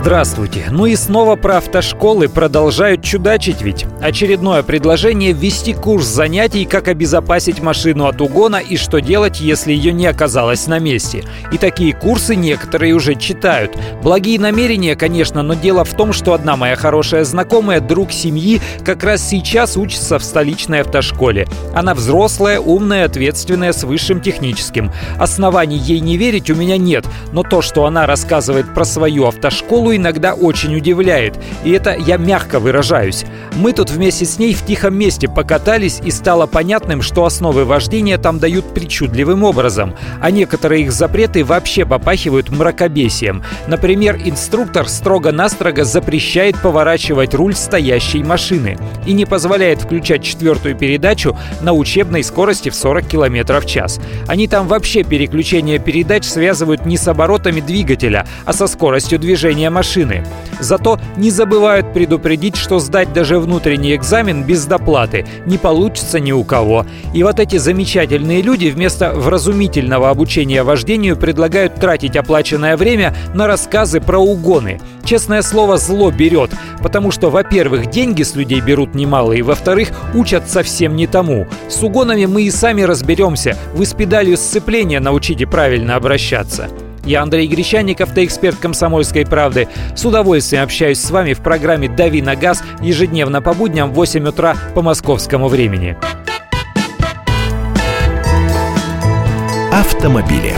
Здравствуйте. Ну и снова про автошколы продолжают чудачить ведь. Очередное предложение ввести курс занятий, как обезопасить машину от угона и что делать, если ее не оказалось на месте. И такие курсы некоторые уже читают. Благие намерения, конечно, но дело в том, что одна моя хорошая знакомая, друг семьи, как раз сейчас учится в столичной автошколе. Она взрослая, умная, ответственная, с высшим техническим. Оснований ей не верить у меня нет, но то, что она рассказывает про свою автошколу, Лулу иногда очень удивляет, и это я мягко выражаюсь. Мы тут вместе с ней в тихом месте покатались, и стало понятным, что основы вождения там дают причудливым образом, а некоторые их запреты вообще попахивают мракобесием. Например, инструктор строго-настрого запрещает поворачивать руль стоящей машины и не позволяет включать четвертую передачу на учебной скорости в 40 км в час. Они там вообще переключение передач связывают не с оборотами двигателя, а со скоростью движения машины. Зато не забывают предупредить, что сдать даже внутренний экзамен без доплаты не получится ни у кого. И вот эти замечательные люди вместо вразумительного обучения вождению предлагают тратить оплаченное время на рассказы про угоны. Честное слово, зло берет, потому что, во-первых, деньги с людей берут немалые, во-вторых, учат совсем не тому. С угонами мы и сами разберемся, вы с педалью сцепления научите правильно обращаться. Я Андрей Гречанников, ты эксперт «Комсомольской правды». С удовольствием общаюсь с вами в программе «Дави на газ» ежедневно по будням в 8 утра по московскому времени. Автомобили.